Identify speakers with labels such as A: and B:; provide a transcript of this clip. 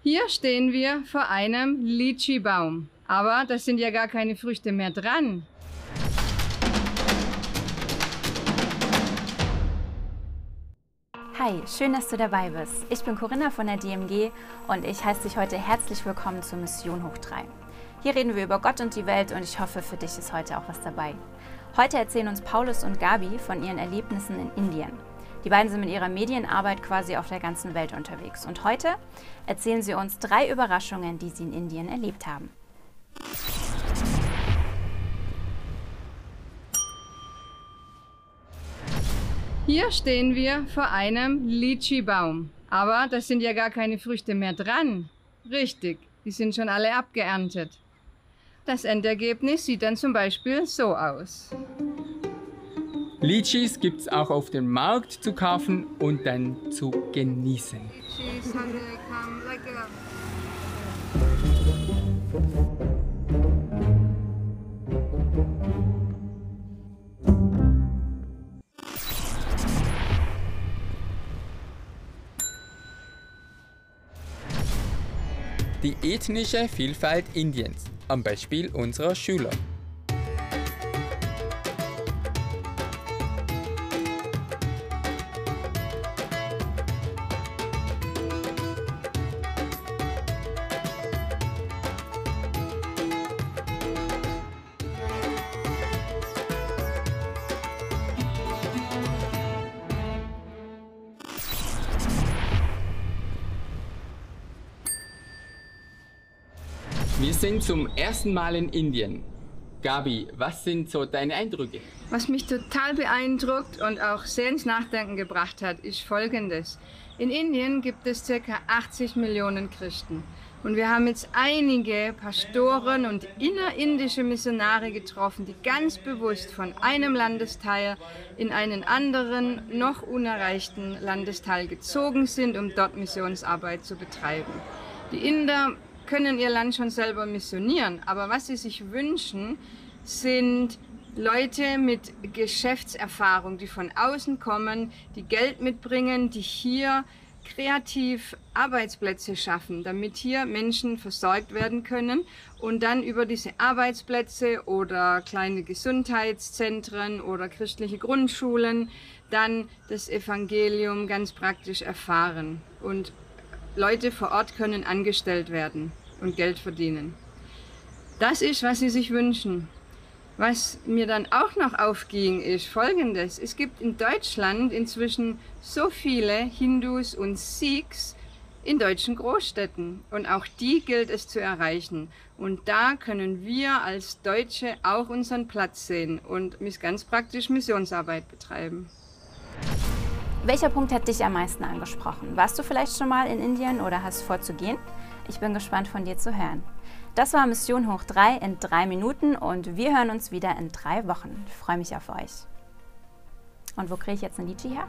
A: Hier stehen wir vor einem Lychee-Baum. Aber da sind ja gar keine Früchte mehr dran.
B: Hi, schön, dass du dabei bist. Ich bin Corinna von der DMG und ich heiße dich heute herzlich willkommen zur Mission Hoch 3. Hier reden wir über Gott und die Welt und ich hoffe, für dich ist heute auch was dabei. Heute erzählen uns Paulus und Gabi von ihren Erlebnissen in Indien. Die beiden sind mit ihrer Medienarbeit quasi auf der ganzen Welt unterwegs und heute erzählen sie uns drei Überraschungen, die sie in Indien erlebt haben.
A: Hier stehen wir vor einem Lychee-Baum. Aber da sind ja gar keine Früchte mehr dran. Richtig, die sind schon alle abgeerntet. Das Endergebnis sieht dann zum Beispiel so aus.
C: Litschis gibt es auch auf dem Markt zu kaufen und dann zu genießen. Die ethnische Vielfalt Indiens, am Beispiel unserer Schüler. Wir sind zum ersten Mal in Indien. Gabi, was sind so deine Eindrücke?
A: Was mich total beeindruckt und auch sehr ins Nachdenken gebracht hat, ist Folgendes. In Indien gibt es ca. 80 Millionen Christen. Und wir haben jetzt einige Pastoren und innerindische Missionare getroffen, die ganz bewusst von einem Landesteil in einen anderen, noch unerreichten Landesteil gezogen sind, um dort Missionsarbeit zu betreiben. Die Inder können ihr Land schon selber missionieren, aber was sie sich wünschen, sind Leute mit Geschäftserfahrung, die von außen kommen, die Geld mitbringen, die hier kreativ Arbeitsplätze schaffen, damit hier Menschen versorgt werden können und dann über diese Arbeitsplätze oder kleine Gesundheitszentren oder christliche Grundschulen dann das Evangelium ganz praktisch erfahren. Und Leute vor Ort können angestellt werden und Geld verdienen. Das ist, was sie sich wünschen. Was mir dann auch noch aufging, ist folgendes. Es gibt in Deutschland inzwischen so viele Hindus und Sikhs in deutschen Großstädten. Und auch die gilt es zu erreichen. Und da können wir als Deutsche auch unseren Platz sehen und ganz praktisch Missionsarbeit betreiben.
B: Welcher Punkt hat dich am meisten angesprochen? Warst du vielleicht schon mal in Indien oder hast vor zu gehen? Ich bin gespannt von dir zu hören. Das war Mission Hoch 3 in drei Minuten und wir hören uns wieder in drei Wochen. Ich freue mich auf euch. Und wo kriege ich jetzt ein Litchi her?